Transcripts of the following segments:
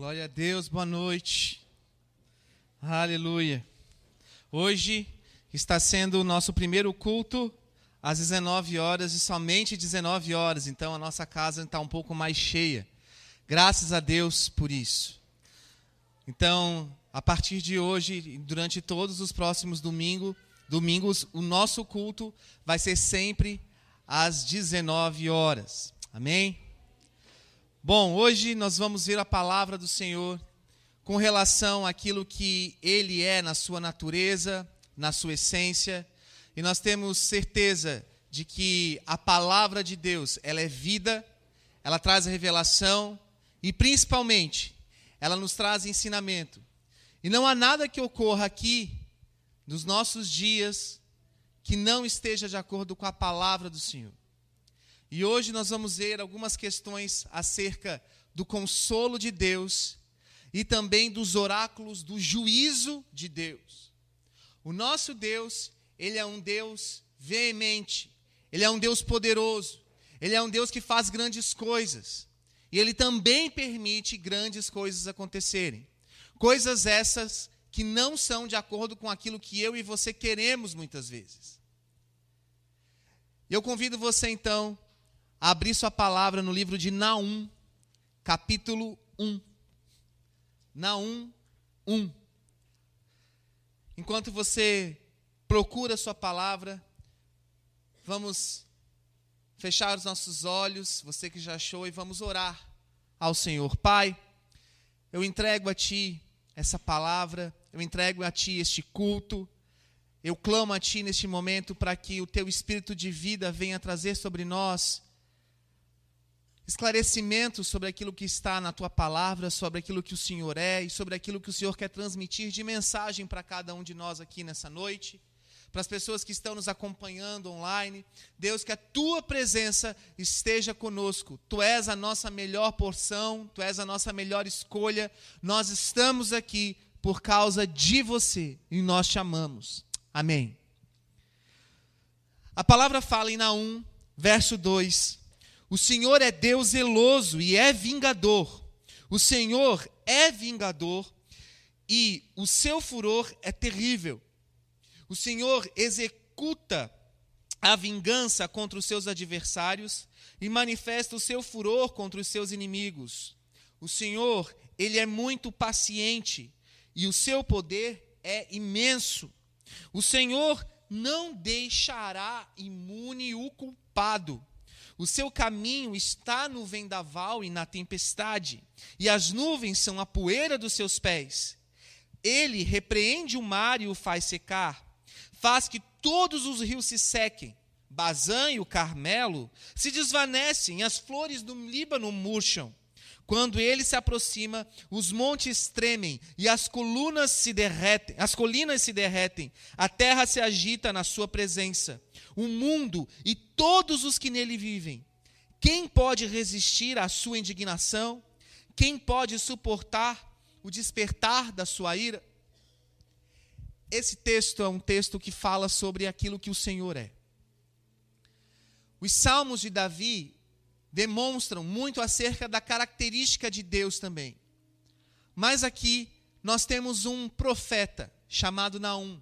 Glória a Deus, boa noite. Aleluia. Hoje está sendo o nosso primeiro culto às 19 horas e somente 19 horas, então a nossa casa está um pouco mais cheia. Graças a Deus por isso. Então, a partir de hoje, durante todos os próximos domingo, domingos, o nosso culto vai ser sempre às 19 horas. Amém? Bom, hoje nós vamos ver a palavra do Senhor com relação àquilo que Ele é na sua natureza, na sua essência, e nós temos certeza de que a palavra de Deus, ela é vida, ela traz a revelação e principalmente ela nos traz ensinamento. E não há nada que ocorra aqui nos nossos dias que não esteja de acordo com a palavra do Senhor. E hoje nós vamos ver algumas questões acerca do consolo de Deus e também dos oráculos do juízo de Deus. O nosso Deus, ele é um Deus veemente, ele é um Deus poderoso, ele é um Deus que faz grandes coisas. E ele também permite grandes coisas acontecerem. Coisas essas que não são de acordo com aquilo que eu e você queremos muitas vezes. Eu convido você então abrir sua palavra no livro de Naum, capítulo 1. Naum 1. Enquanto você procura sua palavra, vamos fechar os nossos olhos, você que já achou, e vamos orar ao Senhor. Pai, eu entrego a Ti essa palavra, eu entrego a Ti este culto. Eu clamo a Ti neste momento para que o Teu Espírito de vida venha trazer sobre nós esclarecimento sobre aquilo que está na tua palavra, sobre aquilo que o Senhor é e sobre aquilo que o Senhor quer transmitir de mensagem para cada um de nós aqui nessa noite. Para as pessoas que estão nos acompanhando online, Deus, que a tua presença esteja conosco. Tu és a nossa melhor porção, tu és a nossa melhor escolha. Nós estamos aqui por causa de você e nós te amamos. Amém. A palavra fala em Naum, verso 2, o Senhor é Deus zeloso e é vingador. O Senhor é vingador e o seu furor é terrível. O Senhor executa a vingança contra os seus adversários e manifesta o seu furor contra os seus inimigos. O Senhor, ele é muito paciente e o seu poder é imenso. O Senhor não deixará imune o culpado o seu caminho está no vendaval e na tempestade, e as nuvens são a poeira dos seus pés. Ele repreende o mar e o faz secar, faz que todos os rios se sequem. Bazã e o Carmelo se desvanecem, as flores do Líbano murcham. Quando ele se aproxima, os montes tremem e as colunas se derretem, as colinas se derretem. A terra se agita na sua presença o mundo e todos os que nele vivem. Quem pode resistir à sua indignação? Quem pode suportar o despertar da sua ira? Esse texto é um texto que fala sobre aquilo que o Senhor é. Os salmos de Davi demonstram muito acerca da característica de Deus também. Mas aqui nós temos um profeta chamado Naum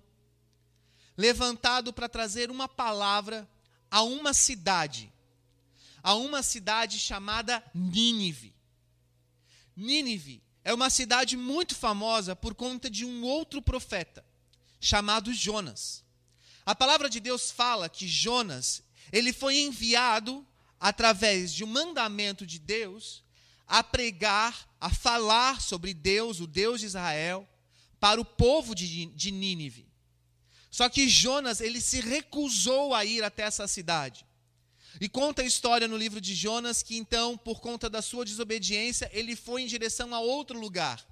levantado para trazer uma palavra a uma cidade, a uma cidade chamada Nínive. Nínive é uma cidade muito famosa por conta de um outro profeta, chamado Jonas. A palavra de Deus fala que Jonas, ele foi enviado através de um mandamento de Deus a pregar, a falar sobre Deus, o Deus de Israel, para o povo de, de Nínive. Só que Jonas, ele se recusou a ir até essa cidade. E conta a história no livro de Jonas que então, por conta da sua desobediência, ele foi em direção a outro lugar.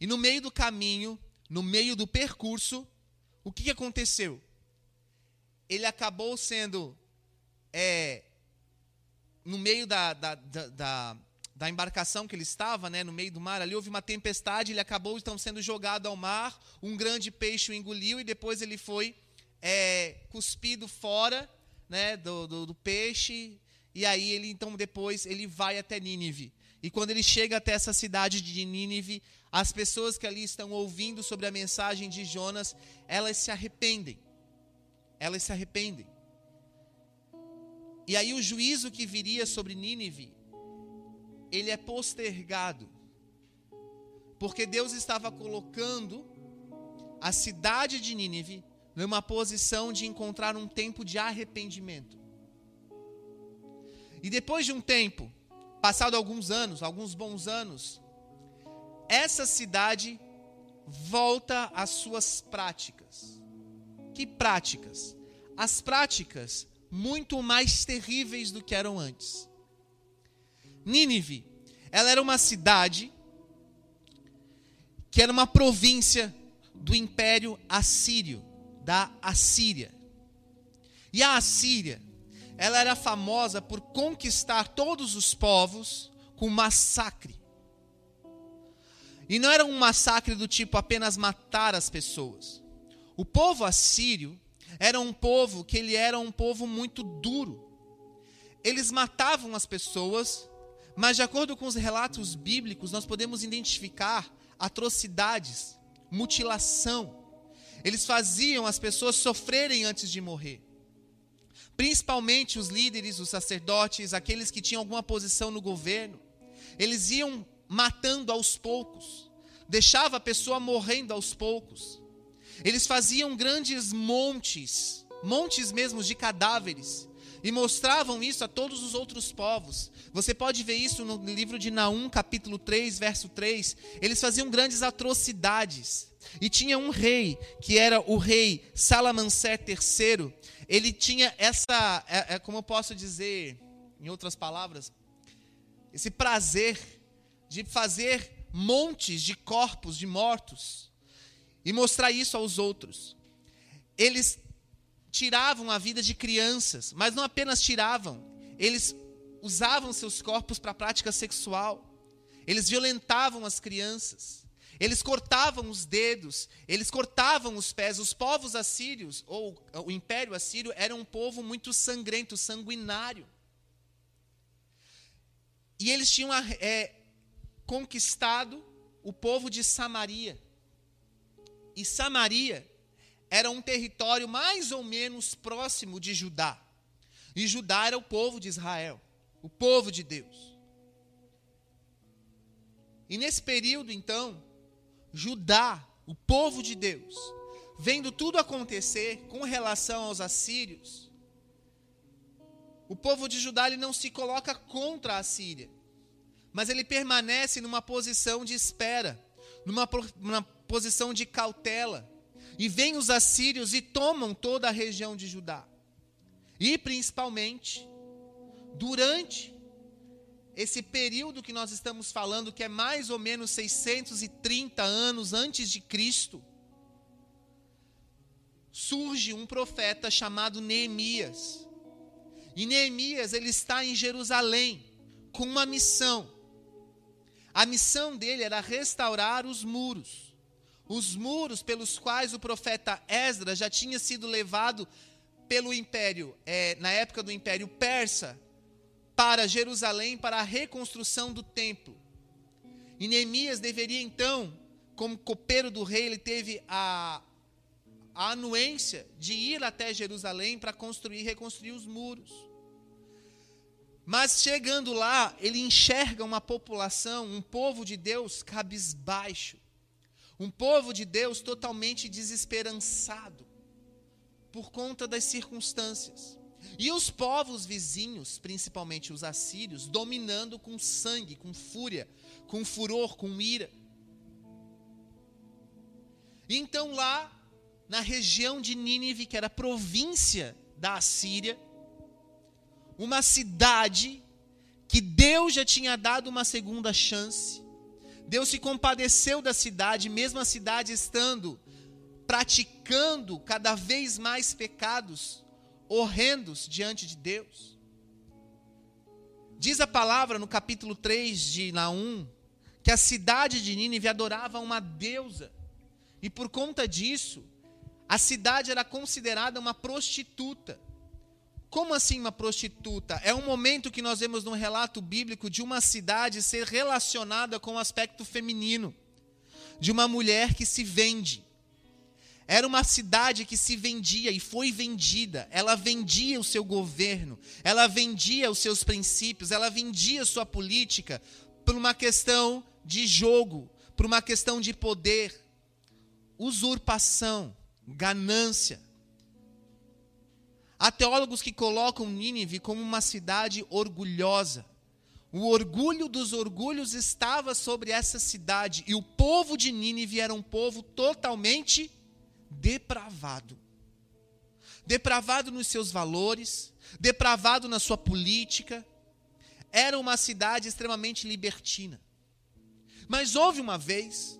E no meio do caminho, no meio do percurso, o que aconteceu? Ele acabou sendo, é, no meio da, da, da, da embarcação que ele estava, né, no meio do mar, ali houve uma tempestade, ele acabou então sendo jogado ao mar, um grande peixe o engoliu e depois ele foi é, cuspido fora né, do, do, do, peixe e aí ele então depois ele vai até Nínive. E quando ele chega até essa cidade de Nínive, as pessoas que ali estão ouvindo sobre a mensagem de Jonas, elas se arrependem. Elas se arrependem. E aí o juízo que viria sobre Nínive, ele é postergado. Porque Deus estava colocando a cidade de Nínive numa posição de encontrar um tempo de arrependimento. E depois de um tempo, passado alguns anos, alguns bons anos, essa cidade volta às suas práticas. Que práticas? As práticas muito mais terríveis do que eram antes. Nínive, ela era uma cidade que era uma província do Império Assírio, da Assíria. E a Assíria, ela era famosa por conquistar todos os povos com massacre. E não era um massacre do tipo apenas matar as pessoas. O povo assírio era um povo que ele era um povo muito duro. Eles matavam as pessoas, mas de acordo com os relatos bíblicos, nós podemos identificar atrocidades, mutilação. Eles faziam as pessoas sofrerem antes de morrer. Principalmente os líderes, os sacerdotes, aqueles que tinham alguma posição no governo. Eles iam matando aos poucos, deixava a pessoa morrendo aos poucos. Eles faziam grandes montes, montes mesmo de cadáveres, e mostravam isso a todos os outros povos. Você pode ver isso no livro de Naum, capítulo 3, verso 3. Eles faziam grandes atrocidades. E tinha um rei, que era o rei Salamancer III. Ele tinha essa, é, é, como eu posso dizer, em outras palavras, esse prazer de fazer montes de corpos de mortos e mostrar isso aos outros. Eles tiravam a vida de crianças, mas não apenas tiravam, eles usavam seus corpos para prática sexual. Eles violentavam as crianças. Eles cortavam os dedos, eles cortavam os pés. Os povos assírios, ou o império assírio, era um povo muito sangrento, sanguinário. E eles tinham é, conquistado o povo de Samaria. E Samaria era um território mais ou menos próximo de Judá. E Judá era o povo de Israel, o povo de Deus. E nesse período, então, Judá, o povo de Deus, vendo tudo acontecer com relação aos assírios, o povo de Judá ele não se coloca contra a Síria mas ele permanece numa posição de espera, numa, numa posição de cautela. E vêm os assírios e tomam toda a região de Judá. E principalmente, durante esse período que nós estamos falando, que é mais ou menos 630 anos antes de Cristo, surge um profeta chamado Neemias. E Neemias, ele está em Jerusalém com uma missão. A missão dele era restaurar os muros. Os muros pelos quais o profeta Esdras já tinha sido levado pelo império, é, na época do império persa, para Jerusalém para a reconstrução do templo. E Neemias deveria então, como copeiro do rei, ele teve a, a anuência de ir até Jerusalém para construir e reconstruir os muros. Mas chegando lá, ele enxerga uma população, um povo de Deus cabisbaixo. Um povo de Deus totalmente desesperançado por conta das circunstâncias. E os povos vizinhos, principalmente os assírios, dominando com sangue, com fúria, com furor, com ira. Então lá, na região de Nínive, que era província da Assíria, uma cidade que Deus já tinha dado uma segunda chance. Deus se compadeceu da cidade, mesmo a cidade estando praticando cada vez mais pecados horrendos diante de Deus. Diz a palavra no capítulo 3 de Naum que a cidade de Nínive adorava uma deusa. E por conta disso, a cidade era considerada uma prostituta Como assim uma prostituta? É um momento que nós vemos no relato bíblico de uma cidade ser relacionada com o aspecto feminino, de uma mulher que se vende. Era uma cidade que se vendia e foi vendida. Ela vendia o seu governo, ela vendia os seus princípios, ela vendia sua política por uma questão de jogo, por uma questão de poder, usurpação, ganância. Há teólogos que colocam Nínive como uma cidade orgulhosa. O orgulho dos orgulhos estava sobre essa cidade e o povo de Nínive era um povo totalmente depravado. Depravado nos seus valores, depravado na sua política. Era uma cidade extremamente libertina. Mas houve uma vez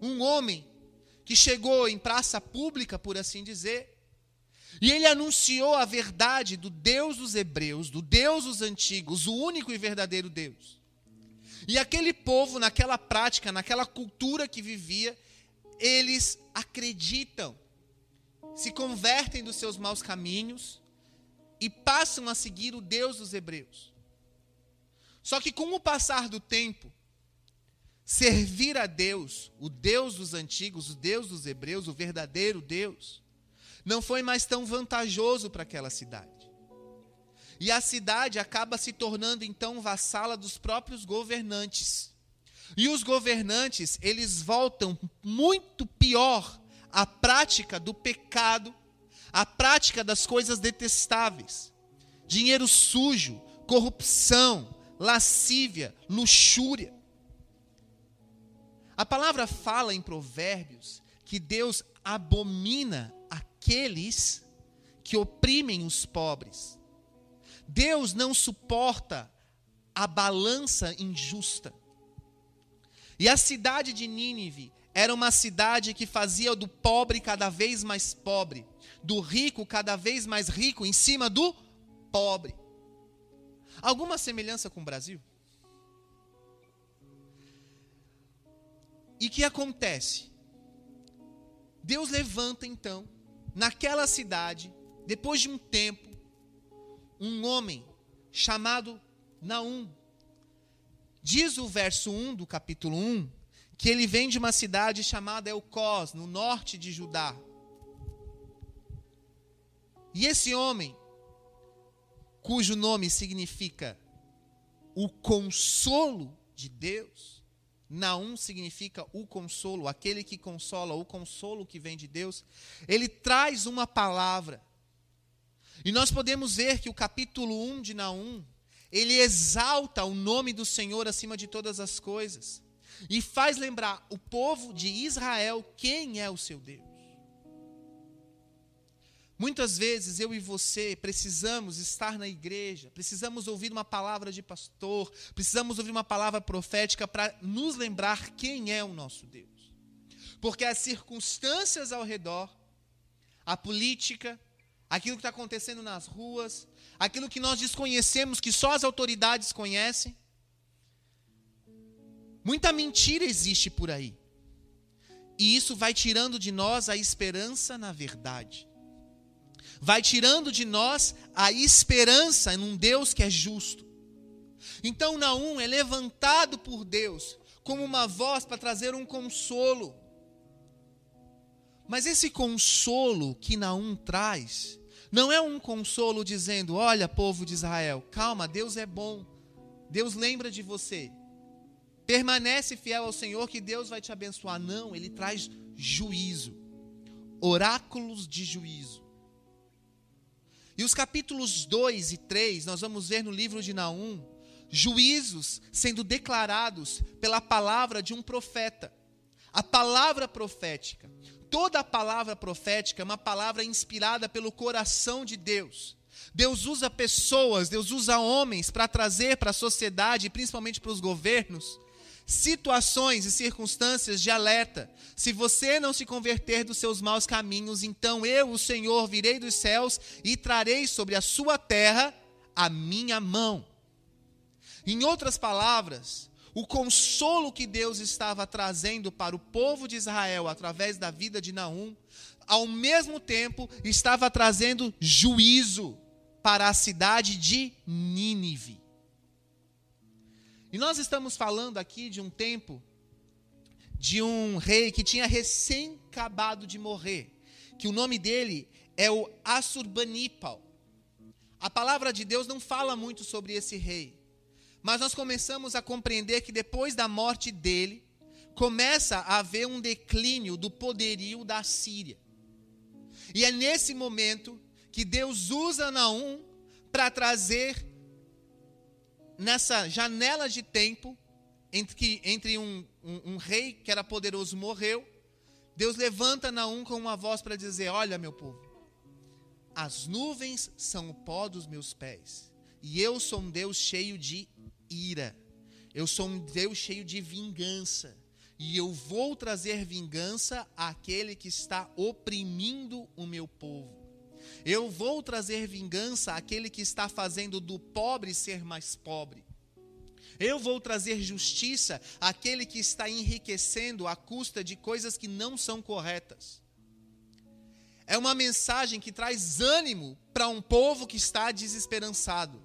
um homem que chegou em praça pública, por assim dizer, e ele anunciou a verdade do Deus dos hebreus, do Deus dos antigos, o único e verdadeiro Deus. E aquele povo, naquela prática, naquela cultura que vivia, eles acreditam, se convertem dos seus maus caminhos e passam a seguir o Deus dos hebreus. Só que com o passar do tempo, servir a Deus, o Deus dos antigos, o Deus dos hebreus, o verdadeiro Deus, não foi mais tão vantajoso para aquela cidade. E a cidade acaba se tornando então vassala dos próprios governantes. E os governantes, eles voltam muito pior à prática do pecado, à prática das coisas detestáveis. Dinheiro sujo, corrupção, lascívia, luxúria. A palavra fala em Provérbios que Deus abomina aqueles que oprimem os pobres. Deus não suporta a balança injusta. E a cidade de Nínive era uma cidade que fazia do pobre cada vez mais pobre, do rico cada vez mais rico, em cima do pobre. Alguma semelhança com o Brasil? E que acontece? Deus levanta então naquela cidade, depois de um tempo, um homem chamado Naum. Diz o verso 1 do capítulo 1 que ele vem de uma cidade chamada Elcós, no norte de Judá. E esse homem, cujo nome significa o consolo de Deus, Naum significa o consolo, aquele que consola, o consolo que vem de Deus. Ele traz uma palavra. E nós podemos ver que o capítulo 1 de Naum, ele exalta o nome do Senhor acima de todas as coisas. E faz lembrar o povo de Israel quem é o seu Deus. Muitas vezes eu e você precisamos estar na igreja, precisamos ouvir uma palavra de pastor, precisamos ouvir uma palavra profética para nos lembrar quem é o nosso Deus. Porque as circunstâncias ao redor, a política, aquilo que está acontecendo nas ruas, aquilo que nós desconhecemos, que só as autoridades conhecem, muita mentira existe por aí. E isso vai tirando de nós a esperança na verdade vai tirando de nós a esperança num Deus que é justo. Então Naum é levantado por Deus como uma voz para trazer um consolo. Mas esse consolo que Naum traz, não é um consolo dizendo: olha, povo de Israel, calma, Deus é bom, Deus lembra de você, permanece fiel ao Senhor que Deus vai te abençoar. Não, ele traz juízo, oráculos de juízo. E os capítulos 2 e 3, nós vamos ver no livro de Naum, juízos sendo declarados pela palavra de um profeta. A palavra profética. Toda a palavra profética é uma palavra inspirada pelo coração de Deus. Deus usa pessoas, Deus usa homens para trazer para a sociedade, principalmente para os governos, situações e circunstâncias de alerta. Se você não se converter dos seus maus caminhos, então eu, o Senhor, virei dos céus e trarei sobre a sua terra a minha mão. Em outras palavras, o consolo que Deus estava trazendo para o povo de Israel através da vida de Naum, ao mesmo tempo estava trazendo juízo para a cidade de Nínive. E nós estamos falando aqui de um tempo de um rei que tinha recém acabado de morrer, que o nome dele é o Assurbanipal. A palavra de Deus não fala muito sobre esse rei, mas nós começamos a compreender que depois da morte dele, começa a haver um declínio do poderio da Síria. E é nesse momento que Deus usa Naum para trazer nessa janela de tempo entre, que, entre um, um, um, rei que era poderoso morreu, Deus levanta Naum com uma voz para dizer: Olha, meu povo, as nuvens são o pó dos meus pés, e eu sou um Deus cheio de ira, eu sou um Deus cheio de vingança, e eu vou trazer vingança àquele que está oprimindo o meu povo. Eu vou trazer vingança àquele que está fazendo do pobre ser mais pobre. Eu vou trazer justiça àquele que está enriquecendo à custa de coisas que não são corretas. É uma mensagem que traz ânimo para um povo que está desesperançado.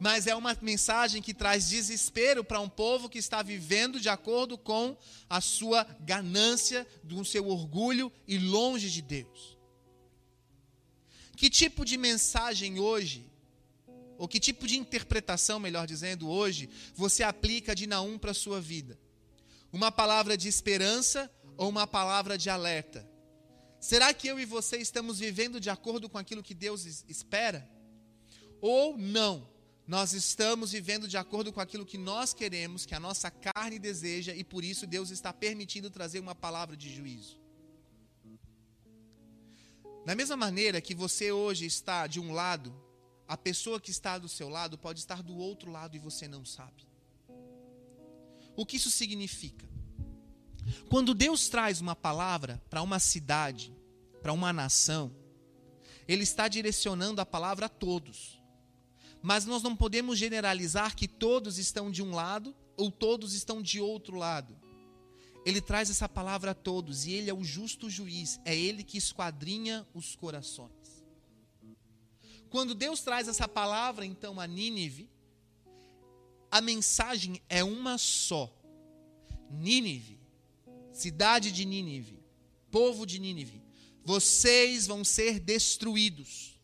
Mas é uma mensagem que traz desespero para um povo que está vivendo de acordo com a sua ganância, do seu orgulho e longe de Deus. Que tipo de mensagem hoje, ou que tipo de interpretação, melhor dizendo, hoje, você aplica de Naum para a sua vida? Uma palavra de esperança ou uma palavra de alerta? Será que eu e você estamos vivendo de acordo com aquilo que Deus espera? Ou não? Nós estamos vivendo de acordo com aquilo que nós queremos, que a nossa carne deseja, e por isso Deus está permitindo trazer uma palavra de juízo. Da mesma maneira que você hoje está de um lado, a pessoa que está do seu lado pode estar do outro lado e você não sabe. O que isso significa? Quando Deus traz uma palavra para uma cidade, para uma nação, Ele está direcionando a palavra a todos. Mas nós não podemos generalizar que todos estão de um lado ou todos estão de outro lado. Ele traz essa palavra a todos e ele é o justo juiz, é ele que esquadrinha os corações. Quando Deus traz essa palavra então a Nínive, a mensagem é uma só. Nínive, cidade de Nínive, povo de Nínive, vocês vão ser destruídos.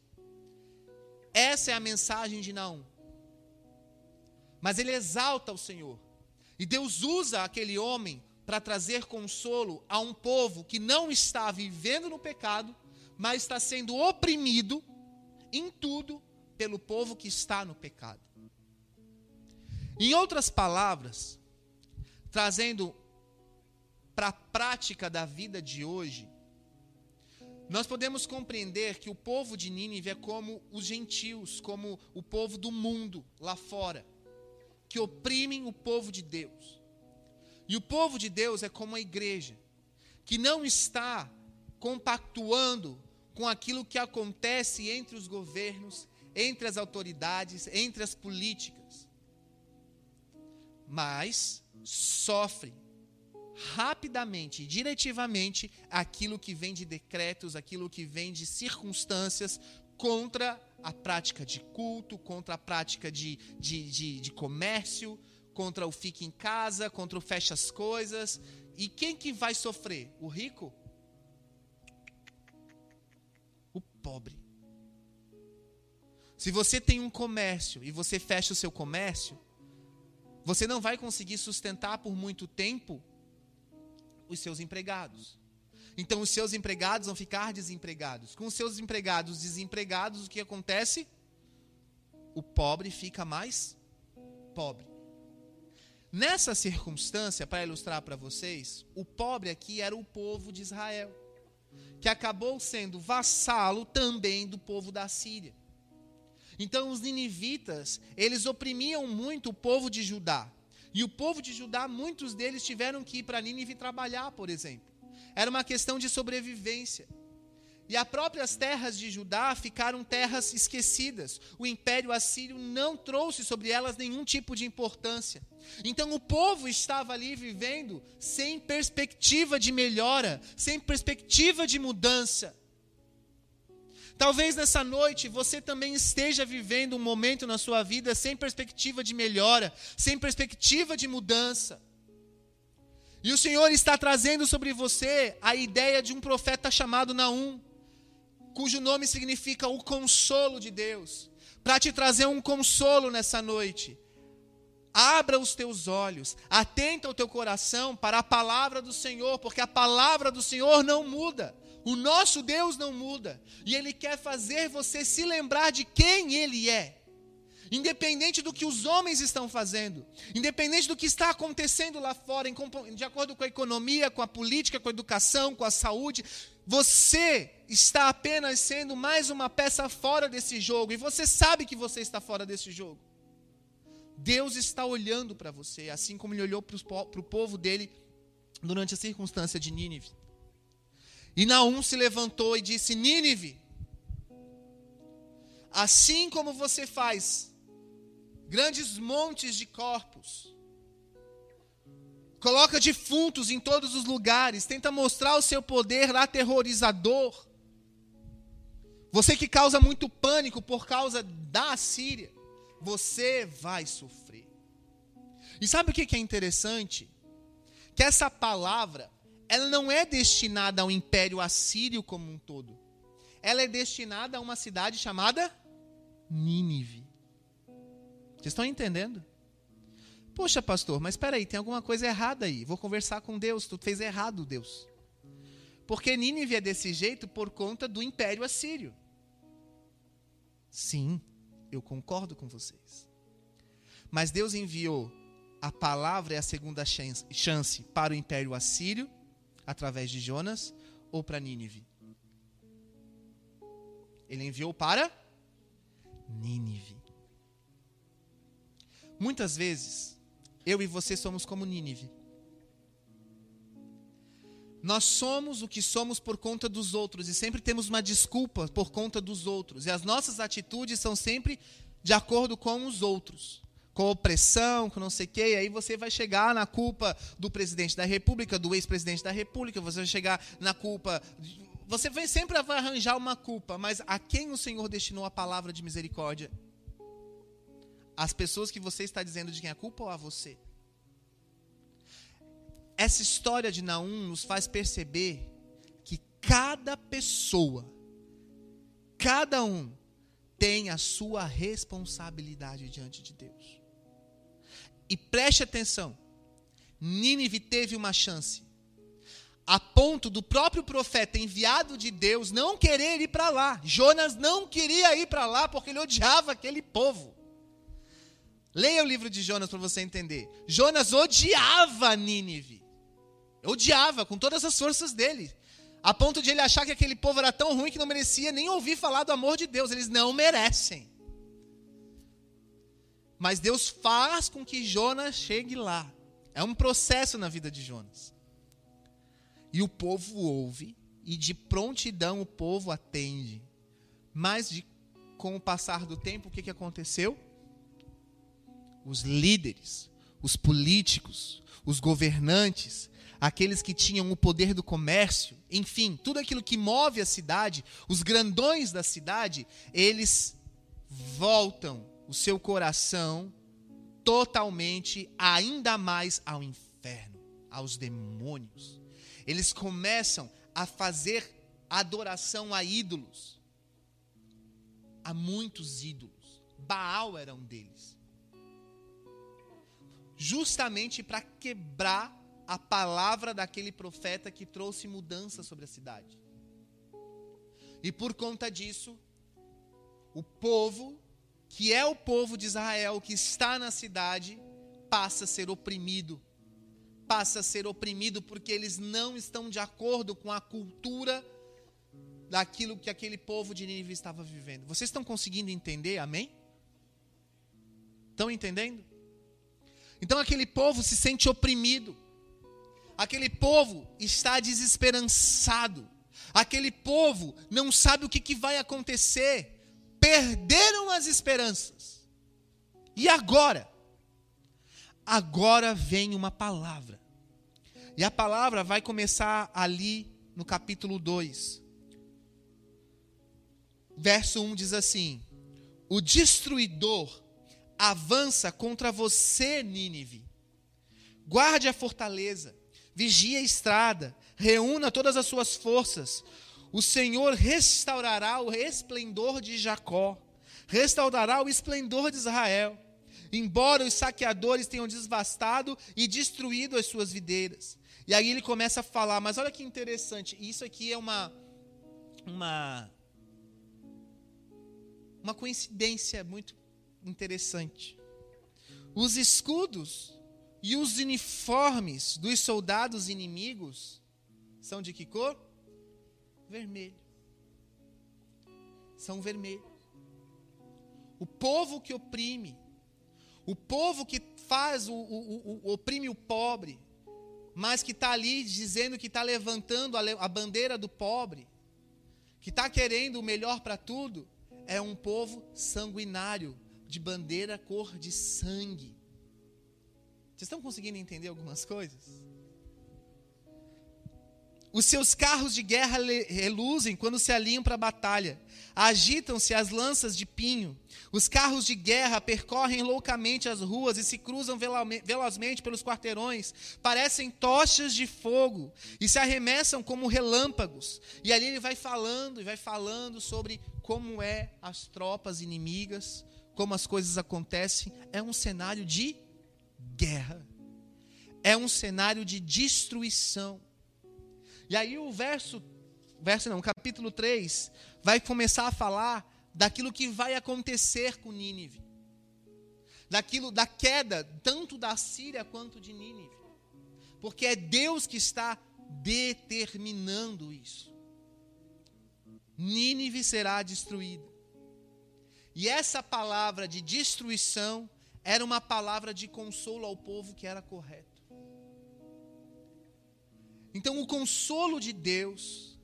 Essa é a mensagem de Naum. Mas ele exalta o Senhor. E Deus usa aquele homem para trazer consolo a um povo que não está vivendo no pecado, mas está sendo oprimido em tudo pelo povo que está no pecado. Em outras palavras, trazendo para a prática da vida de hoje, nós podemos compreender que o povo de Nínive é como os gentios, como o povo do mundo lá fora, que oprimem o povo de Deus. E o povo de Deus é como a igreja, que não está compactuando com aquilo que acontece entre os governos, entre as autoridades, entre as políticas. Mas sofre rapidamente, diretivamente, aquilo que vem de decretos, aquilo que vem de circunstâncias contra a prática de culto, contra a prática de, de, de, de comércio, contra o fique em casa, contra o fecha as coisas. E quem que vai sofrer? O rico? O pobre. Se você tem um comércio e você fecha o seu comércio, você não vai conseguir sustentar por muito tempo os seus empregados. Então os seus empregados vão ficar desempregados. Com os seus empregados desempregados, o que acontece? O pobre fica mais pobre. Nessa circunstância, para ilustrar para vocês, o pobre aqui era o povo de Israel, que acabou sendo vassalo também do povo da Síria. Então, os ninivitas, eles oprimiam muito o povo de Judá. E o povo de Judá, muitos deles tiveram que ir para Nínive trabalhar, por exemplo. Era uma questão de sobrevivência. E as próprias terras de Judá ficaram terras esquecidas. O império assírio não trouxe sobre elas nenhum tipo de importância. Então o povo estava ali vivendo sem perspectiva de melhora, sem perspectiva de mudança. Talvez nessa noite você também esteja vivendo um momento na sua vida sem perspectiva de melhora, sem perspectiva de mudança. E o Senhor está trazendo sobre você a ideia de um profeta chamado Naum, cujo nome significa o consolo de Deus, para te trazer um consolo nessa noite. Abra os teus olhos, atenta o teu coração para a palavra do Senhor, porque a palavra do Senhor não muda. O nosso Deus não muda. E Ele quer fazer você se lembrar de quem Ele é. Independente do que os homens estão fazendo, independente do que está acontecendo lá fora, de acordo com a economia, com a política, com a educação, com a saúde, você está apenas sendo mais uma peça fora desse jogo, e você sabe que você está fora desse jogo. Deus está olhando para você, assim como ele olhou para o povo dele durante a circunstância de Nínive. E Naum se levantou e disse: Nínive, assim como você faz grandes montes de corpos, coloca defuntos em todos os lugares, tenta mostrar o seu poder aterrorizador. Você que causa muito pânico por causa da Síria, você vai sofrer. E sabe o que é interessante? Que essa palavra ela não é destinada ao império assírio como um todo. Ela é destinada a uma cidade chamada Nínive. Vocês estão entendendo? Poxa, pastor, mas espera aí, tem alguma coisa errada aí. Vou conversar com Deus. Tu fez errado, Deus. Porque Nínive é desse jeito por conta do império assírio. Sim, eu concordo com vocês. Mas Deus enviou a palavra e a segunda chance para o império assírio através de Jonas ou para Nínive? Ele enviou para Nínive. Muitas vezes, eu e você somos como Nínive. Nós somos o que somos por conta dos outros e sempre temos uma desculpa por conta dos outros. E as nossas atitudes são sempre de acordo com os outros com opressão, com não sei o quê, e aí você vai chegar na culpa do presidente da república, do ex-presidente da república, você vai chegar na culpa. Você sempre vai arranjar uma culpa, mas a quem o Senhor destinou a palavra de misericórdia? As pessoas que você está dizendo de quem é a culpa ou a você? Essa história de Naum nos faz perceber que cada pessoa, cada um, tem a sua responsabilidade diante de Deus. E preste atenção: Nínive teve uma chance, a ponto do próprio profeta enviado de Deus não querer ir para lá. Jonas não queria ir para lá porque ele odiava aquele povo. Leia o livro de Jonas para você entender. Jonas odiava Nínive. Odiava com todas as forças dele. A ponto de ele achar que aquele povo era tão ruim que não merecia nem ouvir falar do amor de Deus. Eles não merecem. Mas Deus faz com que Jonas chegue lá. É um processo na vida de Jonas. E o povo ouve, e de prontidão o povo atende. Mas de, com o passar do tempo, o que, que aconteceu? Os líderes, os políticos, os governantes, aqueles que tinham o poder do comércio, enfim, tudo aquilo que move a cidade, os grandões da cidade, eles voltam o seu coração totalmente, ainda mais ao inferno, aos demônios. Eles começam a fazer adoração a ídolos, a muitos ídolos. Baal era um deles. Justamente para quebrar a palavra daquele profeta que trouxe mudança sobre a cidade. E por conta disso, o povo que é o povo de Israel que está na cidade, passa a ser oprimido. Passa a ser oprimido porque eles não estão de acordo com a cultura daquilo que aquele povo de Nínive estava vivendo. Vocês estão conseguindo entender? Amém? Estão entendendo? Então aquele povo se sente oprimido. Aquele povo está desesperançado. Aquele povo não sabe o que, que vai acontecer perderam as esperanças. E agora? Agora vem uma palavra. E a palavra vai começar ali no capítulo 2. verso 1 diz assim: O destruidor avança contra você, Nínive. Guarde a fortaleza, vigie a estrada, reúna todas as suas forças. O Senhor restaurará o esplendor de Jacó, restaurará o esplendor de Israel. Embora os saqueadores tenham devastado e destruído as suas videiras. E aí ele começa a falar, mas olha que interessante, isso aqui é uma uma uma coincidência muito interessante. Os escudos e os uniformes dos soldados inimigos são de que cor? Vermelho. São vermelhos. O povo que oprime, o povo que faz o, o, o oprime o pobre, mas que está ali dizendo que está levantando a, a bandeira do pobre, que está querendo o melhor para tudo, é um povo sanguinário, de bandeira cor de sangue. Vocês estão conseguindo entender algumas coisas? Os seus carros de guerra reluzem quando se alinham para a batalha. Agitam-se as lanças de pinho. Os carros de guerra percorrem loucamente as ruas e se cruzam velozmente pelos quarteirões. Parecem tochas de fogo e se arremessam como relâmpagos. E ali ele vai falando e vai falando sobre como é as tropas inimigas, como as coisas acontecem. É um cenário de guerra. É um cenário de destruição. E aí o verso, verso não, capítulo 3, vai começar a falar daquilo que vai acontecer com Nínive. Daquilo da queda tanto da Síria quanto de Nínive. Porque é Deus que está determinando isso. Nínive será destruída. E essa palavra de destruição era uma palavra de consolo ao povo que era correto. Então, o consolo de Deus,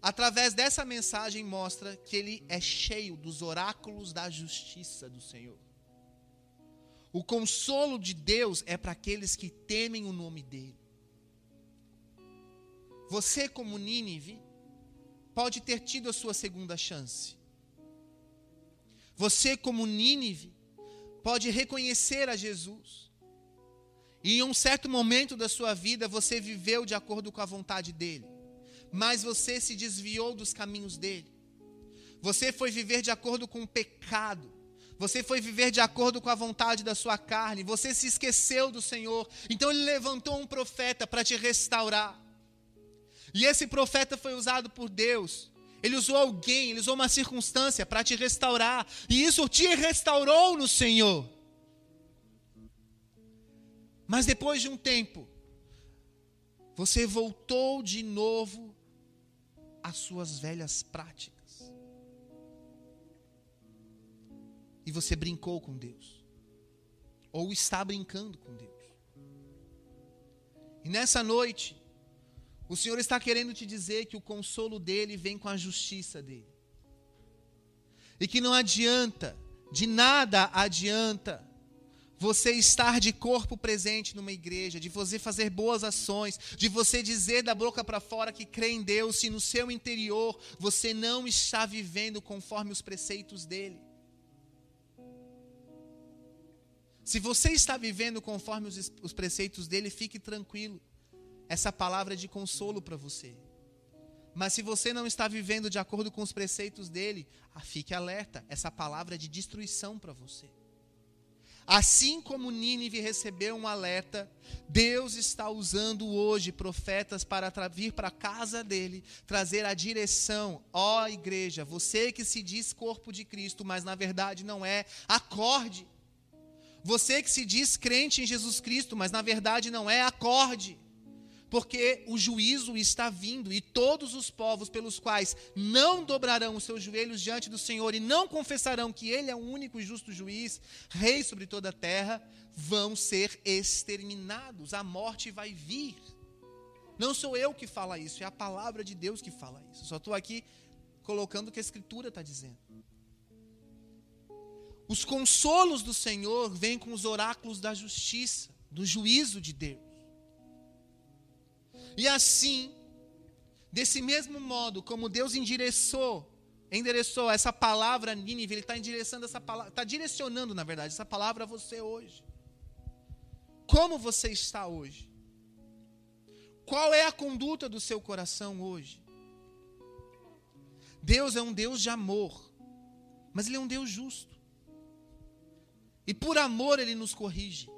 através dessa mensagem, mostra que ele é cheio dos oráculos da justiça do Senhor. O consolo de Deus é para aqueles que temem o nome dele. Você, como Nínive, pode ter tido a sua segunda chance. Você, como Nínive, pode reconhecer a Jesus. E em um certo momento da sua vida você viveu de acordo com a vontade dele, mas você se desviou dos caminhos dele. Você foi viver de acordo com o pecado. Você foi viver de acordo com a vontade da sua carne. Você se esqueceu do Senhor. Então ele levantou um profeta para te restaurar. E esse profeta foi usado por Deus. Ele usou alguém, ele usou uma circunstância para te restaurar. E isso te restaurou no Senhor. Mas depois de um tempo, você voltou de novo às suas velhas práticas. E você brincou com Deus. Ou está brincando com Deus. E nessa noite, o Senhor está querendo te dizer que o consolo dele vem com a justiça dele. E que não adianta, de nada adianta você estar de corpo presente numa igreja, de você fazer boas ações, de você dizer da boca para fora que crê em Deus, se no seu interior você não está vivendo conforme os preceitos dele. Se você está vivendo conforme os, os preceitos dele, fique tranquilo. Essa palavra de consolo para você. Mas se você não está vivendo de acordo com os preceitos dele, ah, fique alerta. Essa palavra é de destruição para você. Assim como Nínive recebeu um alerta, Deus está usando hoje profetas para vir para a casa dele, trazer a direção. Ó oh, igreja, você que se diz corpo de Cristo, mas na verdade não é, acorde. Você que se diz crente em Jesus Cristo, mas na verdade não é, acorde porque o juízo está vindo e todos os povos pelos quais não dobrarão os seus joelhos diante do Senhor e não confessarão que Ele é o único e justo juiz, rei sobre toda a terra, vão ser exterminados. A morte vai vir. Não sou eu que fala isso, é a palavra de Deus que fala isso. Só estou aqui colocando o que a Escritura está dizendo. Os consolos do Senhor vêm com os oráculos da justiça, do juízo de Deus. E assim, desse mesmo modo como Deus endereçou endereçou essa palavra a Nínive, ele está endereçando essa palavra, está direcionando, na verdade, essa palavra a você hoje. Como você está hoje? Qual é a conduta do seu coração hoje? Deus é um Deus de amor, mas Ele é um Deus justo. E por amor Ele nos corrige.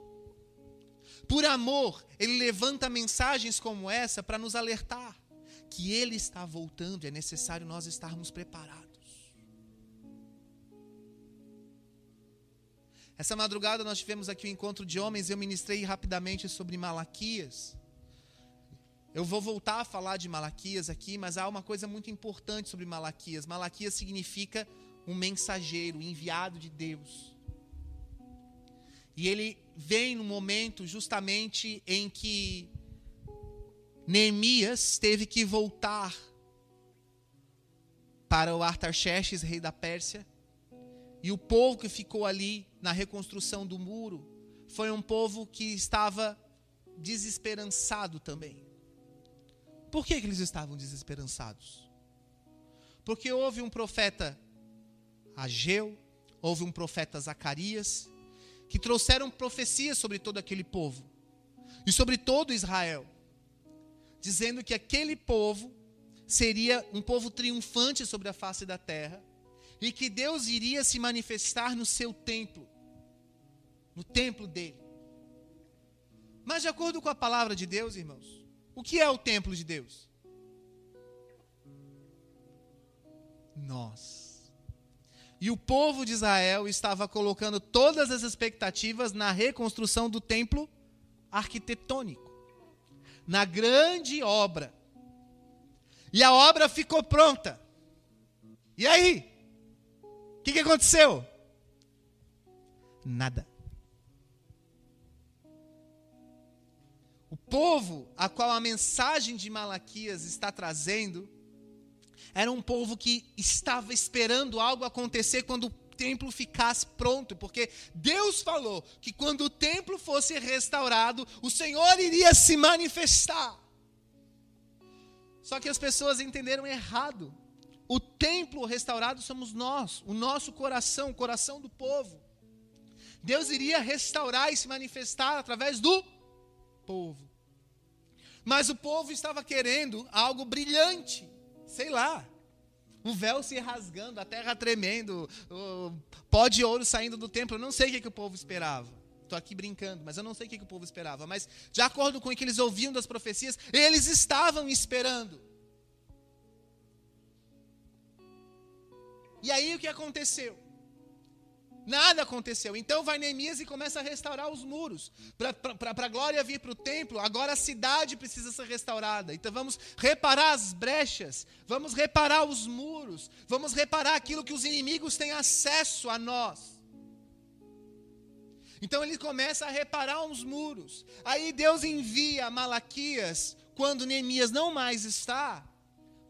Por amor, Ele levanta mensagens como essa para nos alertar que Ele está voltando e é necessário nós estarmos preparados. Essa madrugada nós tivemos aqui o um encontro de homens, eu ministrei rapidamente sobre Malaquias. Eu vou voltar a falar de Malaquias aqui, mas há uma coisa muito importante sobre Malaquias. Malaquias significa um mensageiro, enviado de Deus. E ele vem no momento justamente em que Neemias teve que voltar para o Artaxerxes, rei da Pérsia, e o povo que ficou ali na reconstrução do muro foi um povo que estava desesperançado também. Por que, que eles estavam desesperançados? Porque houve um profeta Ageu, houve um profeta Zacarias, que trouxeram profecias sobre todo aquele povo e sobre todo Israel, dizendo que aquele povo seria um povo triunfante sobre a face da terra e que Deus iria se manifestar no seu templo, no templo dele. Mas, de acordo com a palavra de Deus, irmãos, o que é o templo de Deus? Nós. E o povo de Israel estava colocando todas as expectativas na reconstrução do templo arquitetônico, na grande obra. E a obra ficou pronta. E aí? O que, que aconteceu? Nada. O povo a qual a mensagem de Malaquias está trazendo era um povo que estava esperando algo acontecer quando o templo ficasse pronto, porque Deus falou que quando o templo fosse restaurado, o Senhor iria se manifestar. Só que as pessoas entenderam errado. O templo restaurado somos nós, o nosso coração, o coração do povo. Deus iria restaurar e se manifestar através do povo. Mas o povo estava querendo algo brilhante, sei lá, o véu se rasgando, a terra tremendo, o pó de ouro saindo do templo. Eu não sei o que, que o povo esperava. Estou aqui brincando, mas eu não sei o que, que o povo esperava. Mas, de acordo com o que eles ouviam das profecias, eles estavam esperando. E aí o que aconteceu? Nada aconteceu. Então vai Neemias e começa a restaurar os muros. Para a glória vir para o templo, agora a cidade precisa ser restaurada. Então vamos reparar as brechas, vamos reparar os muros, vamos reparar aquilo que os inimigos têm acesso a nós. Então ele começa a reparar os muros. Aí Deus envia Malaquias, quando Neemias não mais está,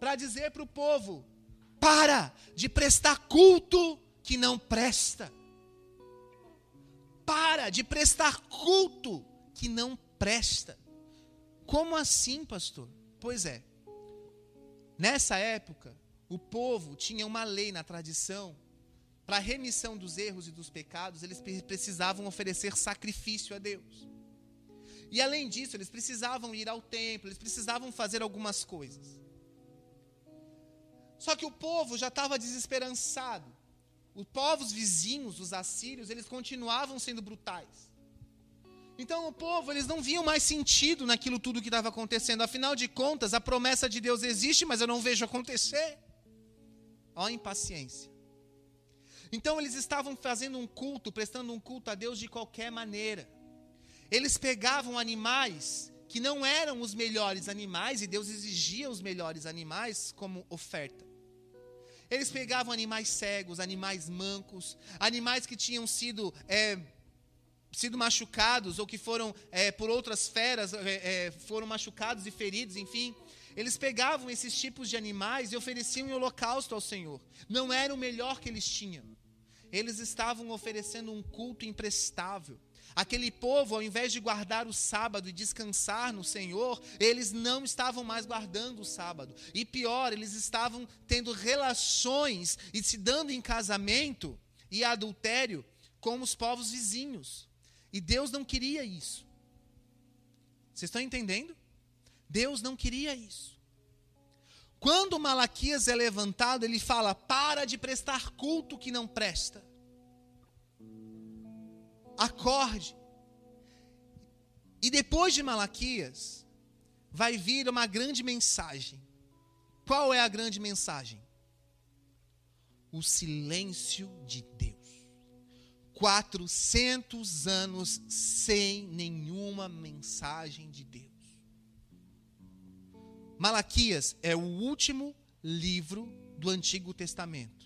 para dizer para o povo: para de prestar culto que não presta. Para de prestar culto que não presta. Como assim, pastor? Pois é. Nessa época, o povo tinha uma lei na tradição para remissão dos erros e dos pecados, eles precisavam oferecer sacrifício a Deus. E além disso, eles precisavam ir ao templo, eles precisavam fazer algumas coisas. Só que o povo já estava desesperançado. Os povos vizinhos, os assírios, eles continuavam sendo brutais. Então o povo, eles não viam mais sentido naquilo tudo que estava acontecendo. Afinal de contas, a promessa de Deus existe, mas eu não vejo acontecer. Ó impaciência. Então eles estavam fazendo um culto, prestando um culto a Deus de qualquer maneira. Eles pegavam animais que não eram os melhores animais, e Deus exigia os melhores animais como oferta. Eles pegavam animais cegos, animais mancos, animais que tinham sido, é, sido machucados ou que foram é, por outras feras, é, é, foram machucados e feridos, enfim. Eles pegavam esses tipos de animais e ofereciam em holocausto ao Senhor. Não era o melhor que eles tinham. Eles estavam oferecendo um culto imprestável. Aquele povo, ao invés de guardar o sábado e descansar no Senhor, eles não estavam mais guardando o sábado. E pior, eles estavam tendo relações e se dando em casamento e adultério com os povos vizinhos. E Deus não queria isso. Vocês estão entendendo? Deus não queria isso. Quando Malaquias é levantado, ele fala: para de prestar culto que não presta. Acorde. E depois de Malaquias, vai vir uma grande mensagem. Qual é a grande mensagem? O silêncio de Deus. 400 anos sem nenhuma mensagem de Deus. Malaquias é o último livro do Antigo Testamento.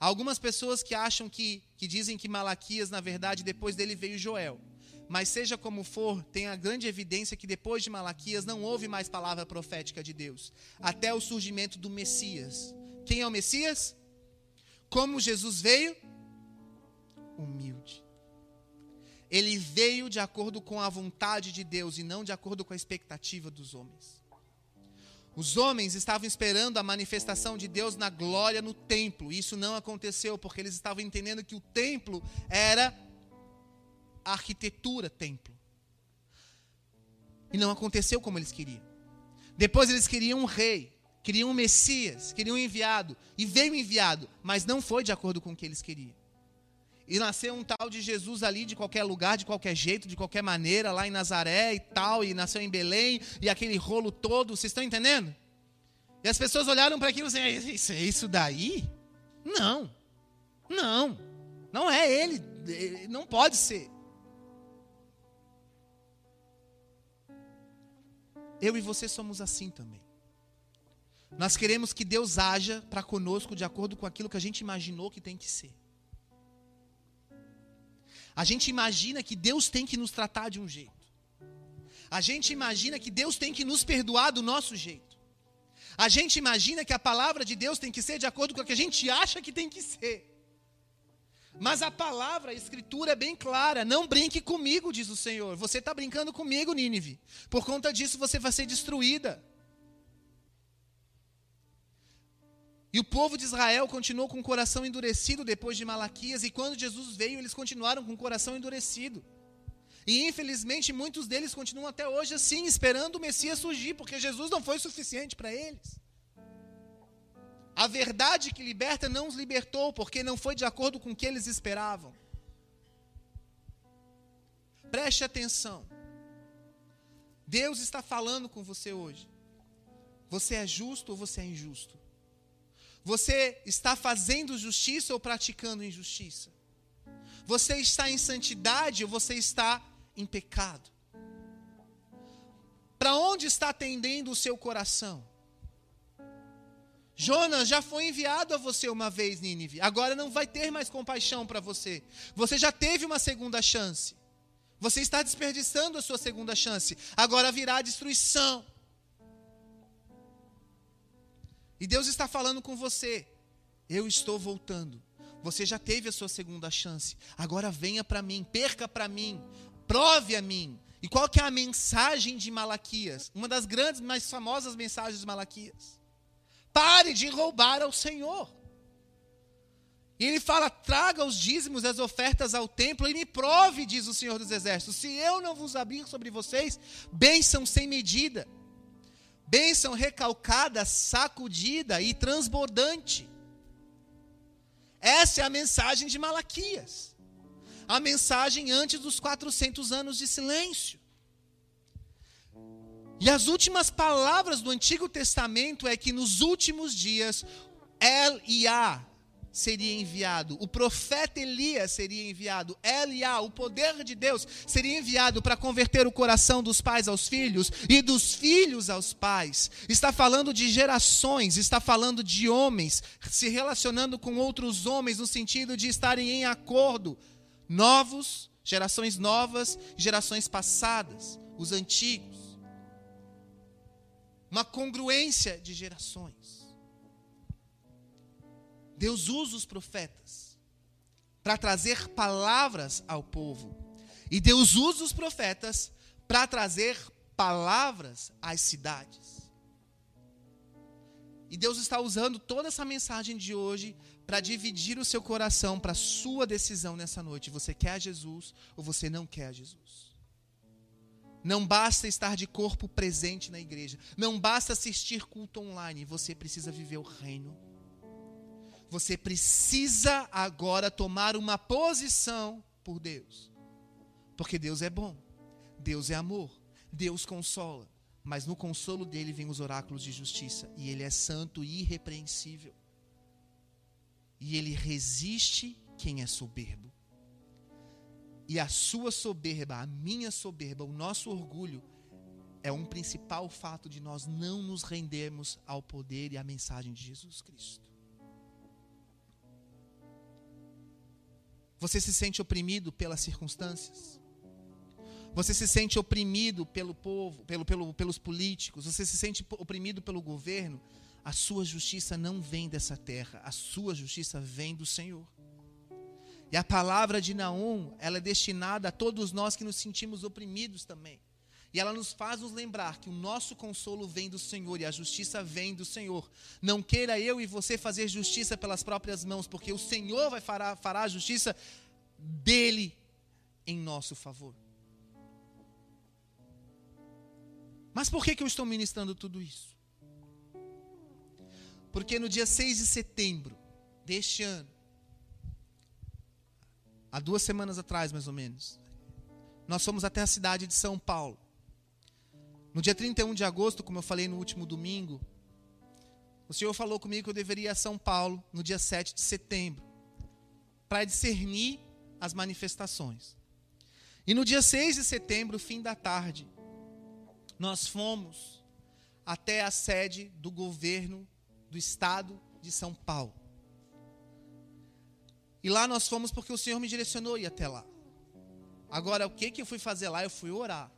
Há algumas pessoas que acham que, que dizem que Malaquias, na verdade, depois dele veio Joel. Mas seja como for, tem a grande evidência que depois de Malaquias não houve mais palavra profética de Deus, até o surgimento do Messias. Quem é o Messias? Como Jesus veio? Humilde. Ele veio de acordo com a vontade de Deus e não de acordo com a expectativa dos homens. Os homens estavam esperando a manifestação de Deus na glória no templo. Isso não aconteceu porque eles estavam entendendo que o templo era a arquitetura templo. E não aconteceu como eles queriam. Depois eles queriam um rei, queriam um Messias, queriam um enviado. E veio enviado, mas não foi de acordo com o que eles queriam. E nasceu um tal de Jesus ali de qualquer lugar, de qualquer jeito, de qualquer maneira, lá em Nazaré e tal, e nasceu em Belém, e aquele rolo todo, vocês estão entendendo? E as pessoas olharam para aquilo e disseram, isso, é isso daí? Não, não, não é ele, não pode ser. Eu e você somos assim também. Nós queremos que Deus haja para conosco de acordo com aquilo que a gente imaginou que tem que ser. A gente imagina que Deus tem que nos tratar de um jeito. A gente imagina que Deus tem que nos perdoar do nosso jeito. A gente imagina que a palavra de Deus tem que ser de acordo com o que a gente acha que tem que ser. Mas a palavra, a escritura é bem clara. Não brinque comigo, diz o Senhor. Você está brincando comigo, Nínive. Por conta disso você vai ser destruída. E o povo de Israel continuou com o coração endurecido depois de Malaquias, e quando Jesus veio, eles continuaram com o coração endurecido. E infelizmente muitos deles continuam até hoje assim, esperando o Messias surgir, porque Jesus não foi suficiente para eles. A verdade que liberta não os libertou, porque não foi de acordo com o que eles esperavam. Preste atenção. Deus está falando com você hoje. Você é justo ou você é injusto? Você está fazendo justiça ou praticando injustiça? Você está em santidade ou você está em pecado? Para onde está tendendo o seu coração? Jonas já foi enviado a você uma vez, Nínive. Agora não vai ter mais compaixão para você. Você já teve uma segunda chance. Você está desperdiçando a sua segunda chance. Agora virá destruição. E Deus está falando com você. Eu estou voltando. Você já teve a sua segunda chance. Agora venha para mim, perca para mim, prove a mim. E qual que é a mensagem de Malaquias? Uma das grandes, mais famosas mensagens de Malaquias. Pare de roubar ao Senhor. E ele fala: traga os dízimos, as ofertas ao templo e me prove, diz o Senhor dos Exércitos. Se eu não vos abrir sobre vocês, bênção sem medida bênção recalcada, sacudida e transbordante. Essa é a mensagem de Malaquias. A mensagem antes dos 400 anos de silêncio. E as últimas palavras do Antigo Testamento é que nos últimos dias El Iá, seria enviado, o profeta Elias seria enviado, Eliá, o poder de Deus, seria enviado para converter o coração dos pais aos filhos e dos filhos aos pais. Está falando de gerações, está falando de homens se relacionando com outros homens no sentido de estarem em acordo. Novos, gerações novas, gerações passadas, os antigos. Uma congruência de gerações. Deus usa os profetas para trazer palavras ao povo. E Deus usa os profetas para trazer palavras às cidades. E Deus está usando toda essa mensagem de hoje para dividir o seu coração para a sua decisão nessa noite. Você quer Jesus ou você não quer Jesus? Não basta estar de corpo presente na igreja. Não basta assistir culto online. Você precisa viver o reino. Você precisa agora tomar uma posição por Deus. Porque Deus é bom. Deus é amor. Deus consola. Mas no consolo dele vem os oráculos de justiça. E ele é santo e irrepreensível. E ele resiste quem é soberbo. E a sua soberba, a minha soberba, o nosso orgulho é um principal fato de nós não nos rendermos ao poder e à mensagem de Jesus Cristo. Você se sente oprimido pelas circunstâncias? Você se sente oprimido pelo povo, pelo, pelo, pelos políticos, você se sente oprimido pelo governo, a sua justiça não vem dessa terra, a sua justiça vem do Senhor. E a palavra de Naum, ela é destinada a todos nós que nos sentimos oprimidos também. E ela nos faz nos lembrar que o nosso consolo vem do Senhor e a justiça vem do Senhor. Não queira eu e você fazer justiça pelas próprias mãos, porque o Senhor vai fará, fará a justiça dele em nosso favor. Mas por que, que eu estou ministrando tudo isso? Porque no dia 6 de setembro deste ano, há duas semanas atrás mais ou menos, nós fomos até a cidade de São Paulo. No dia 31 de agosto, como eu falei no último domingo, o Senhor falou comigo que eu deveria ir a São Paulo no dia 7 de setembro, para discernir as manifestações. E no dia 6 de setembro, fim da tarde, nós fomos até a sede do governo do estado de São Paulo. E lá nós fomos porque o Senhor me direcionou ir até lá. Agora, o que, que eu fui fazer lá? Eu fui orar.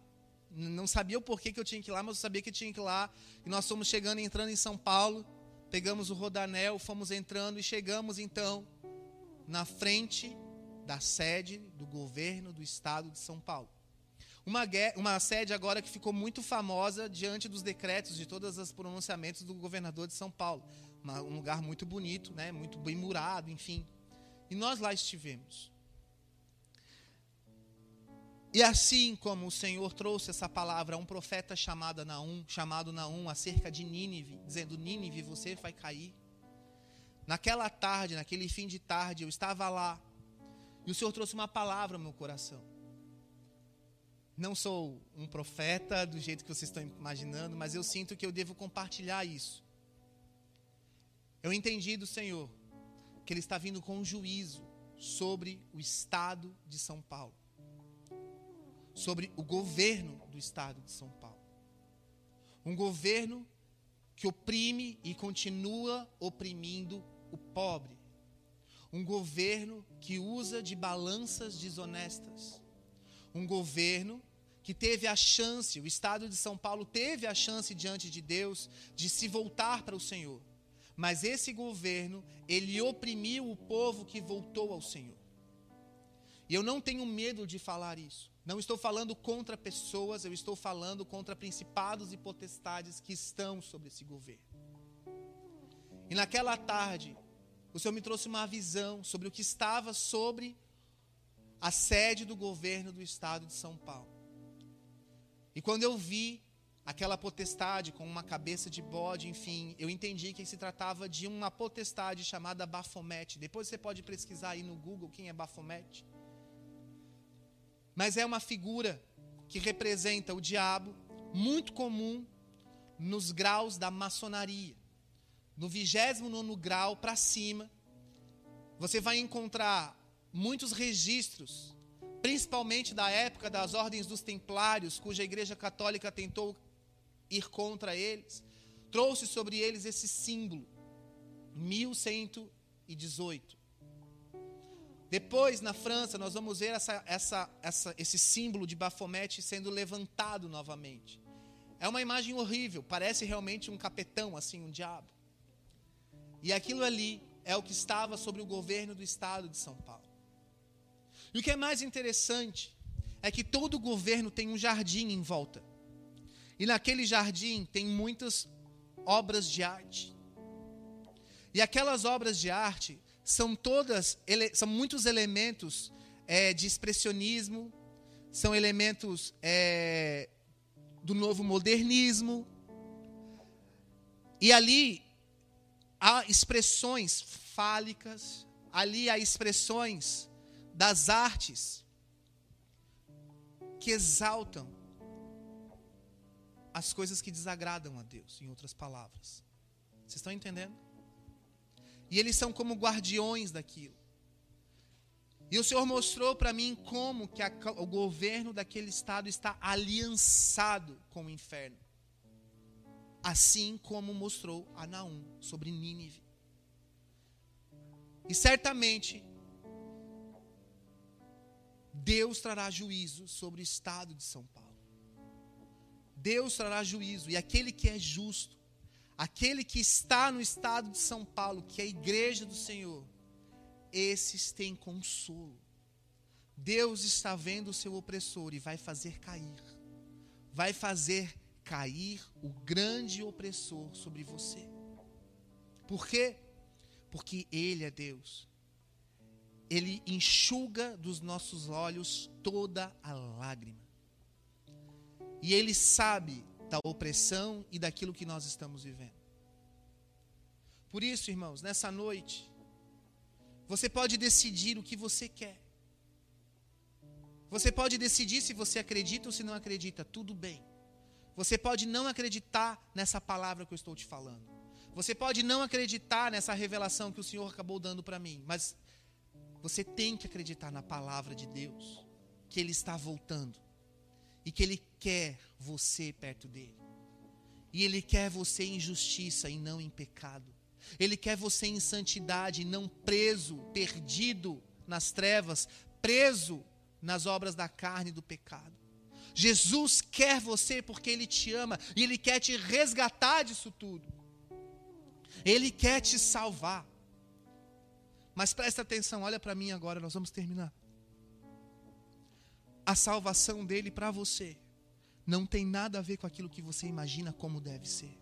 Não sabia o porquê que eu tinha que ir lá, mas eu sabia que tinha que ir lá. E nós fomos chegando e entrando em São Paulo. Pegamos o rodanel, fomos entrando e chegamos então na frente da sede do governo do estado de São Paulo. Uma, uma sede agora que ficou muito famosa diante dos decretos de todos os pronunciamentos do governador de São Paulo. Um lugar muito bonito, né? muito bem murado, enfim. E nós lá estivemos. E assim como o Senhor trouxe essa palavra a um profeta chamado Naum, chamado Naum acerca de Nínive, dizendo: Nínive, você vai cair. Naquela tarde, naquele fim de tarde, eu estava lá e o Senhor trouxe uma palavra ao meu coração. Não sou um profeta do jeito que vocês estão imaginando, mas eu sinto que eu devo compartilhar isso. Eu entendi do Senhor que Ele está vindo com um juízo sobre o estado de São Paulo, sobre o governo do estado de São Paulo. Um governo que oprime e continua oprimindo o pobre. Um governo que usa de balanças desonestas. Um governo que teve a chance, o estado de São Paulo teve a chance diante de Deus de se voltar para o Senhor. Mas esse governo, ele oprimiu o povo que voltou ao Senhor. E eu não tenho medo de falar isso. Não estou falando contra pessoas, eu estou falando contra principados e potestades que estão sobre esse governo. E naquela tarde, o Senhor me trouxe uma visão sobre o que estava sobre a sede do governo do estado de São Paulo. E quando eu vi aquela potestade com uma cabeça de bode, enfim, eu entendi que se tratava de uma potestade chamada Bafomete. Depois você pode pesquisar aí no Google quem é Bafomete. Mas é uma figura que representa o diabo, muito comum nos graus da maçonaria. No 29 grau para cima, você vai encontrar muitos registros principalmente da época das ordens dos templários, cuja igreja católica tentou ir contra eles, trouxe sobre eles esse símbolo, 1118. Depois, na França, nós vamos ver essa, essa, essa, esse símbolo de Baphomet sendo levantado novamente. É uma imagem horrível, parece realmente um capetão, assim, um diabo. E aquilo ali é o que estava sobre o governo do estado de São Paulo. E o que é mais interessante é que todo governo tem um jardim em volta. E naquele jardim tem muitas obras de arte. E aquelas obras de arte são todas, são muitos elementos é, de expressionismo, são elementos é, do novo modernismo. E ali há expressões fálicas, ali há expressões das artes que exaltam as coisas que desagradam a Deus, em outras palavras. Vocês estão entendendo? E eles são como guardiões daquilo. E o Senhor mostrou para mim como que a, o governo daquele estado está aliançado com o inferno. Assim como mostrou a Naum sobre Nínive. E certamente Deus trará juízo sobre o estado de São Paulo. Deus trará juízo e aquele que é justo, aquele que está no estado de São Paulo, que é a igreja do Senhor, esses têm consolo. Deus está vendo o seu opressor e vai fazer cair. Vai fazer cair o grande opressor sobre você. Por quê? Porque Ele é Deus. Ele enxuga dos nossos olhos toda a lágrima. E Ele sabe da opressão e daquilo que nós estamos vivendo. Por isso, irmãos, nessa noite, você pode decidir o que você quer. Você pode decidir se você acredita ou se não acredita, tudo bem. Você pode não acreditar nessa palavra que eu estou te falando. Você pode não acreditar nessa revelação que o Senhor acabou dando para mim, mas você tem que acreditar na palavra de Deus, que Ele está voltando e que Ele quer você perto dele. E Ele quer você em justiça e não em pecado. Ele quer você em santidade, não preso, perdido nas trevas, preso nas obras da carne e do pecado. Jesus quer você porque Ele te ama e Ele quer te resgatar disso tudo. Ele quer te salvar. Mas presta atenção, olha para mim agora, nós vamos terminar. A salvação dele para você não tem nada a ver com aquilo que você imagina como deve ser.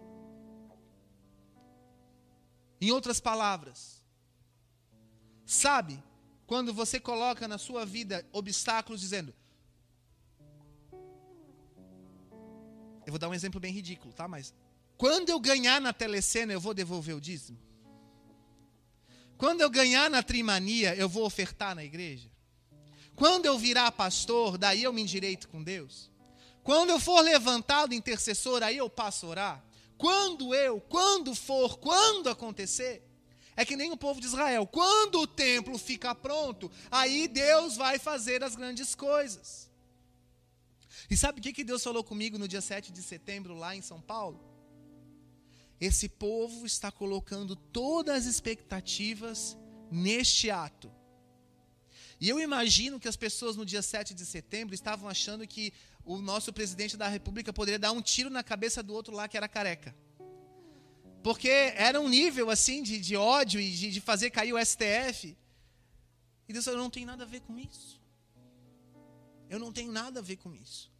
Em outras palavras, sabe, quando você coloca na sua vida obstáculos dizendo. Eu vou dar um exemplo bem ridículo, tá? Mas quando eu ganhar na telecena, eu vou devolver o dízimo? Quando eu ganhar na trimania, eu vou ofertar na igreja? Quando eu virar pastor, daí eu me endireito com Deus? Quando eu for levantado intercessor, aí eu passo a orar? Quando eu, quando for, quando acontecer, é que nem o povo de Israel. Quando o templo ficar pronto, aí Deus vai fazer as grandes coisas. E sabe o que, que Deus falou comigo no dia 7 de setembro, lá em São Paulo? Esse povo está colocando todas as expectativas neste ato. E eu imagino que as pessoas no dia 7 de setembro estavam achando que o nosso presidente da República poderia dar um tiro na cabeça do outro lá que era careca. Porque era um nível assim de, de ódio e de, de fazer cair o STF. E Deus falou: não tenho nada a ver com isso. Eu não tenho nada a ver com isso.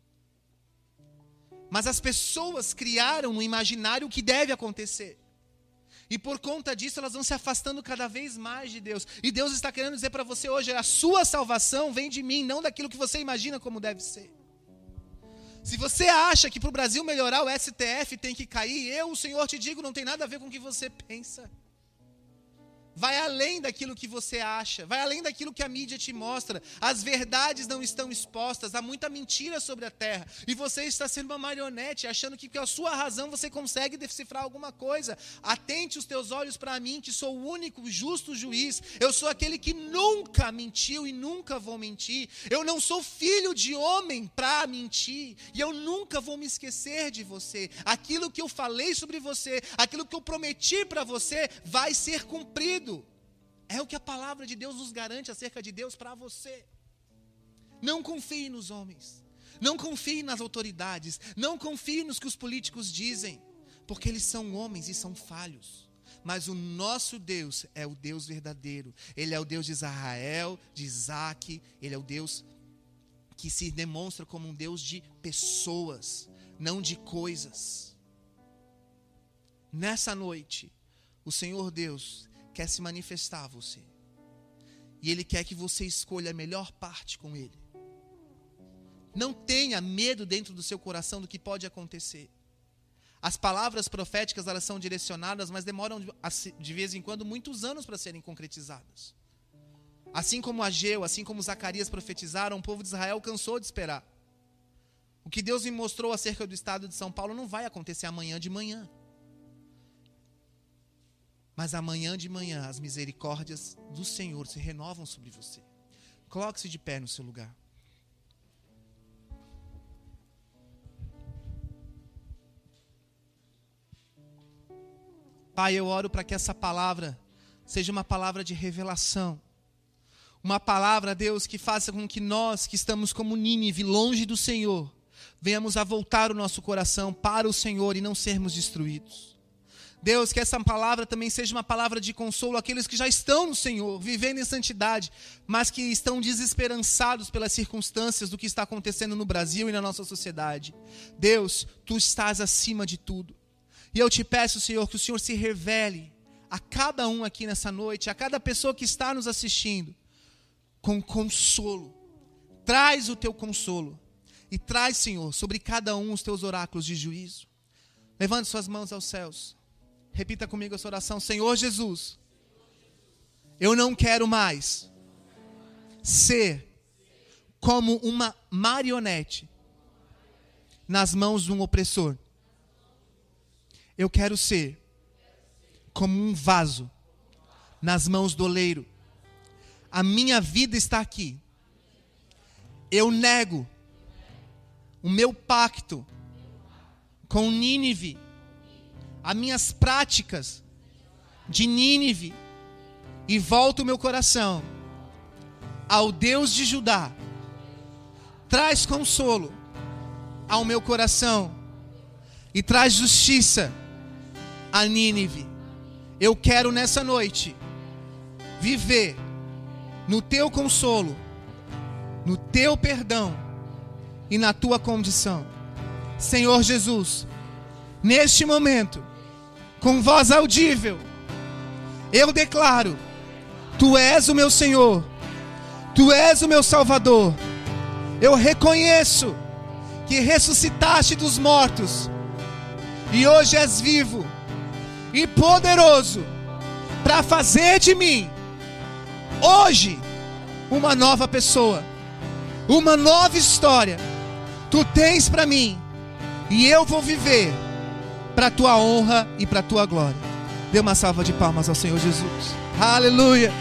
Mas as pessoas criaram no imaginário o que deve acontecer. E por conta disso, elas vão se afastando cada vez mais de Deus. E Deus está querendo dizer para você hoje: a sua salvação vem de mim, não daquilo que você imagina como deve ser. Se você acha que para o Brasil melhorar o STF tem que cair, eu, o Senhor, te digo, não tem nada a ver com o que você pensa vai além daquilo que você acha, vai além daquilo que a mídia te mostra. As verdades não estão expostas, há muita mentira sobre a terra. E você está sendo uma marionete, achando que com a sua razão você consegue decifrar alguma coisa. Atente os teus olhos para mim, que sou o único justo juiz. Eu sou aquele que nunca mentiu e nunca vou mentir. Eu não sou filho de homem para mentir. E eu nunca vou me esquecer de você. Aquilo que eu falei sobre você, aquilo que eu prometi para você, vai ser cumprido. É o que a palavra de Deus nos garante acerca de Deus para você. Não confie nos homens. Não confie nas autoridades. Não confie nos que os políticos dizem. Porque eles são homens e são falhos. Mas o nosso Deus é o Deus verdadeiro. Ele é o Deus de Israel, de Isaac. Ele é o Deus que se demonstra como um Deus de pessoas, não de coisas. Nessa noite, o Senhor Deus quer se manifestar a você. E Ele quer que você escolha a melhor parte com Ele. Não tenha medo dentro do seu coração do que pode acontecer. As palavras proféticas elas são direcionadas, mas demoram de vez em quando muitos anos para serem concretizadas. Assim como Ageu, assim como Zacarias profetizaram, o povo de Israel cansou de esperar. O que Deus me mostrou acerca do estado de São Paulo não vai acontecer amanhã de manhã. Mas amanhã de manhã as misericórdias do Senhor se renovam sobre você. Coloque-se de pé no seu lugar. Pai, eu oro para que essa palavra seja uma palavra de revelação. Uma palavra, Deus, que faça com que nós, que estamos como Nínive, longe do Senhor, venhamos a voltar o nosso coração para o Senhor e não sermos destruídos. Deus, que essa palavra também seja uma palavra de consolo àqueles que já estão no Senhor, vivendo em santidade, mas que estão desesperançados pelas circunstâncias do que está acontecendo no Brasil e na nossa sociedade. Deus, tu estás acima de tudo. E eu te peço, Senhor, que o Senhor se revele a cada um aqui nessa noite, a cada pessoa que está nos assistindo, com consolo. Traz o teu consolo. E traz, Senhor, sobre cada um os teus oráculos de juízo. Levante suas mãos aos céus. Repita comigo essa oração. Senhor Jesus, eu não quero mais ser como uma marionete nas mãos de um opressor. Eu quero ser como um vaso nas mãos do oleiro. A minha vida está aqui. Eu nego o meu pacto com Nínive, as minhas práticas de Nínive, e volto o meu coração ao Deus de Judá. Traz consolo ao meu coração e traz justiça a Nínive. Eu quero nessa noite viver no teu consolo, no teu perdão e na tua condição. Senhor Jesus, neste momento, com voz audível, eu declaro: Tu és o meu Senhor, Tu és o meu Salvador. Eu reconheço que ressuscitaste dos mortos e hoje és vivo e poderoso para fazer de mim hoje uma nova pessoa, uma nova história. Tu tens para mim e eu vou viver para tua honra e para tua glória. Dê uma salva de palmas ao Senhor Jesus. Aleluia.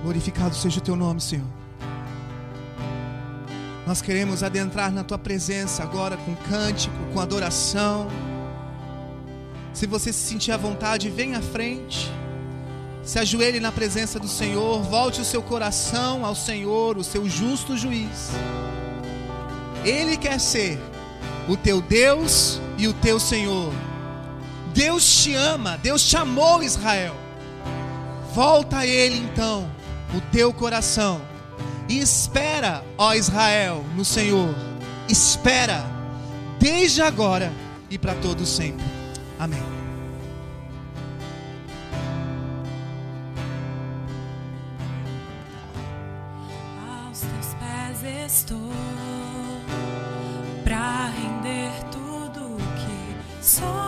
Glorificado seja o teu nome, Senhor. Nós queremos adentrar na tua presença agora com cântico, com adoração. Se você se sentir à vontade, venha à frente. Se ajoelhe na presença do Senhor, volte o seu coração ao Senhor, o seu justo juiz. Ele quer ser o teu Deus e o teu Senhor. Deus te ama, Deus te amou, Israel. Volta a Ele então, o teu coração e espera, ó Israel, no Senhor. Espera, desde agora e para todo sempre. Amém. Estou para render tudo que sou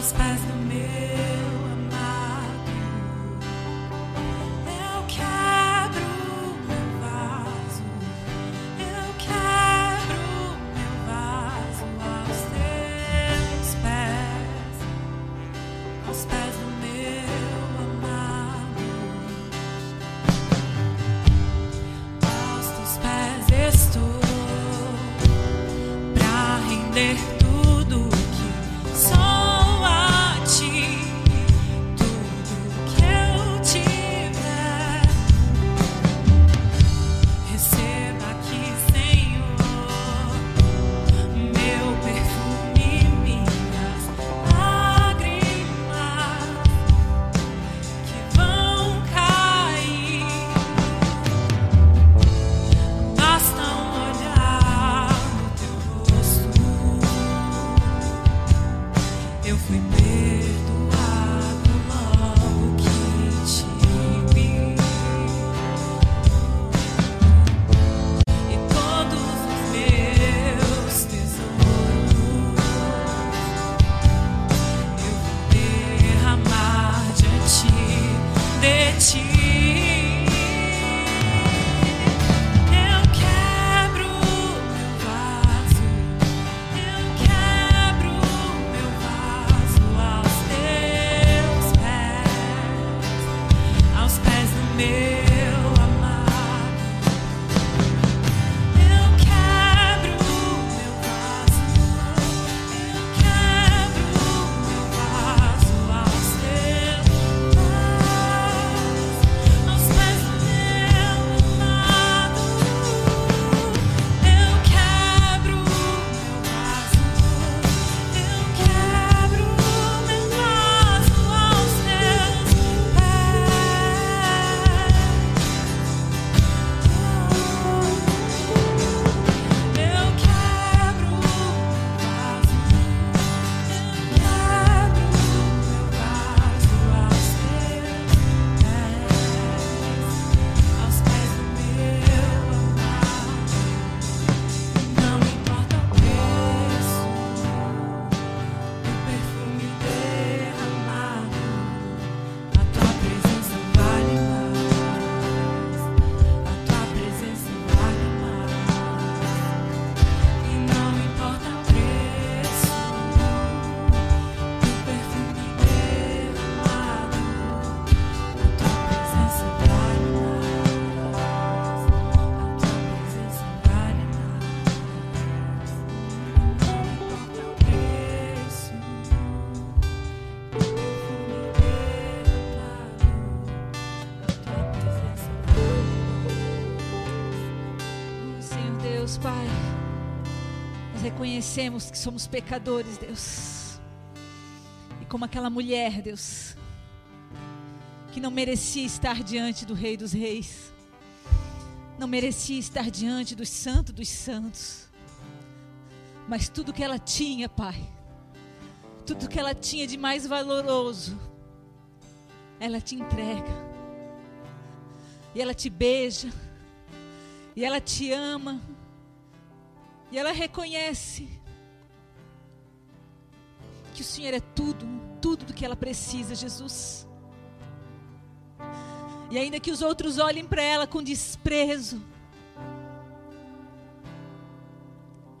aos pés reconhecemos que somos pecadores, Deus. E como aquela mulher, Deus, que não merecia estar diante do Rei dos Reis, não merecia estar diante dos Santos dos Santos, mas tudo que ela tinha, Pai, tudo que ela tinha de mais valoroso, ela te entrega, e ela te beija, e ela te ama. E ela reconhece que o Senhor é tudo, tudo do que ela precisa, Jesus. E ainda que os outros olhem para ela com desprezo,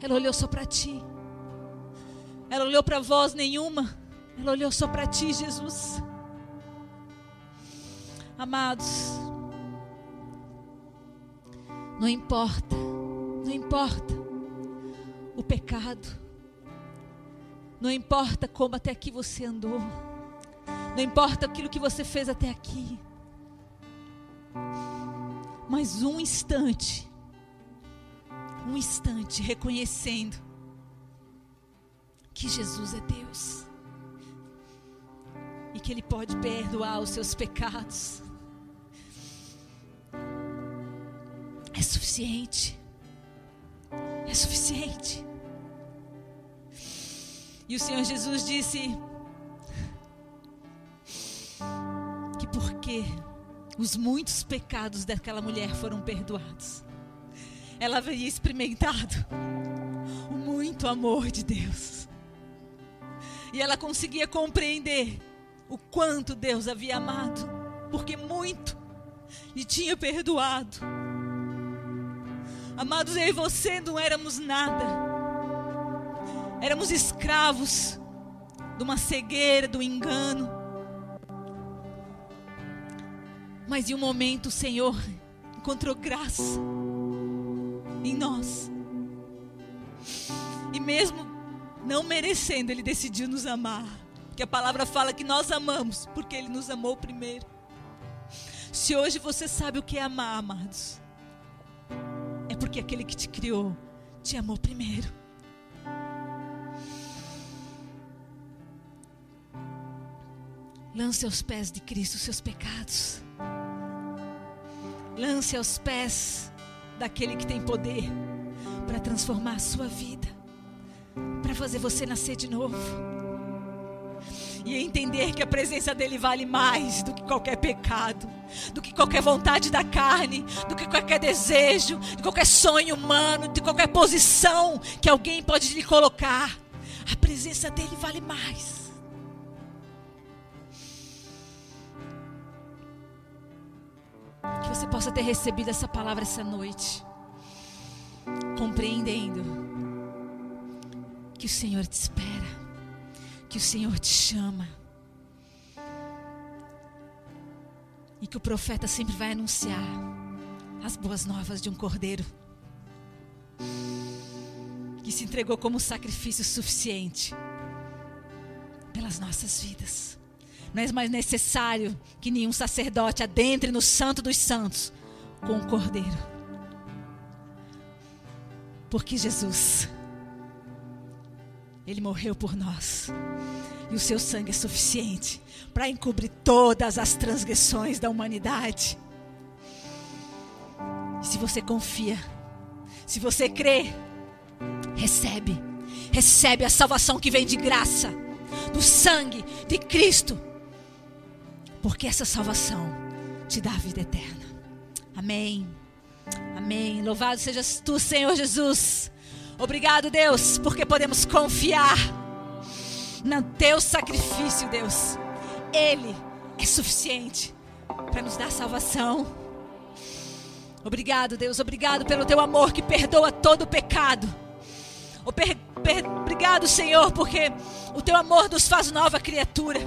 ela olhou só para ti. Ela olhou para voz nenhuma. Ela olhou só para ti, Jesus. Amados, não importa, não importa o pecado, não importa como até aqui você andou, não importa aquilo que você fez até aqui, mas um instante, um instante reconhecendo que Jesus é Deus e que Ele pode perdoar os seus pecados. É suficiente. É suficiente. E o Senhor Jesus disse que porque os muitos pecados daquela mulher foram perdoados, ela havia experimentado o muito amor de Deus. E ela conseguia compreender o quanto Deus havia amado, porque muito lhe tinha perdoado. Amados, eu e você não éramos nada. Éramos escravos de uma cegueira, do engano. Mas em um momento o Senhor encontrou graça em nós. E mesmo não merecendo, Ele decidiu nos amar. Porque a palavra fala que nós amamos porque Ele nos amou primeiro. Se hoje você sabe o que é amar, amados, é porque aquele que te criou te amou primeiro. Lance aos pés de Cristo os seus pecados. Lance aos pés daquele que tem poder para transformar a sua vida, para fazer você nascer de novo. E entender que a presença dele vale mais do que qualquer pecado, do que qualquer vontade da carne, do que qualquer desejo, de qualquer sonho humano, de qualquer posição que alguém pode lhe colocar. A presença dele vale mais. Que você possa ter recebido essa palavra essa noite, compreendendo que o Senhor te espera, que o Senhor te chama, e que o profeta sempre vai anunciar as boas novas de um cordeiro que se entregou como sacrifício suficiente pelas nossas vidas. Não é mais necessário que nenhum sacerdote adentre no Santo dos Santos com o cordeiro. Porque Jesus, Ele morreu por nós. E o seu sangue é suficiente para encobrir todas as transgressões da humanidade. E se você confia, se você crê, recebe. Recebe a salvação que vem de graça, do sangue de Cristo porque essa salvação te dá a vida eterna. Amém. Amém. Louvado sejas tu, Senhor Jesus. Obrigado, Deus, porque podemos confiar no teu sacrifício, Deus. Ele é suficiente para nos dar salvação. Obrigado, Deus. Obrigado pelo teu amor que perdoa todo o pecado. Obrigado, Senhor, porque o teu amor nos faz nova criatura.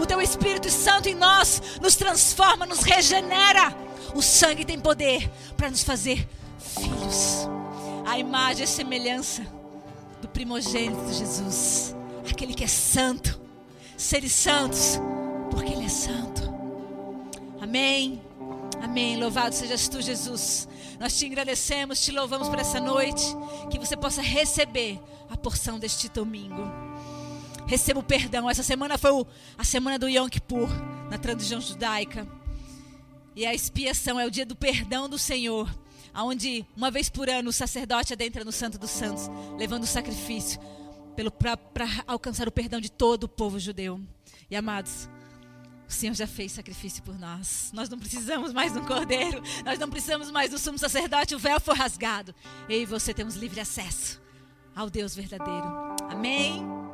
O teu Espírito Santo em nós nos transforma, nos regenera. O sangue tem poder para nos fazer filhos. A imagem e semelhança do primogênito Jesus, aquele que é santo. Seres santos, porque Ele é santo. Amém. Amém. Louvado sejas tu, Jesus. Nós te agradecemos, te louvamos por essa noite. Que você possa receber a porção deste domingo. Receba o perdão. Essa semana foi o, a semana do Yom Kippur, na tradição judaica. E a expiação é o dia do perdão do Senhor. Onde, uma vez por ano, o sacerdote adentra no Santo dos Santos, levando o sacrifício para alcançar o perdão de todo o povo judeu. E amados, o Senhor já fez sacrifício por nós. Nós não precisamos mais de um cordeiro. Nós não precisamos mais do sumo sacerdote. O véu foi rasgado. Eu e você temos livre acesso ao Deus verdadeiro. Amém.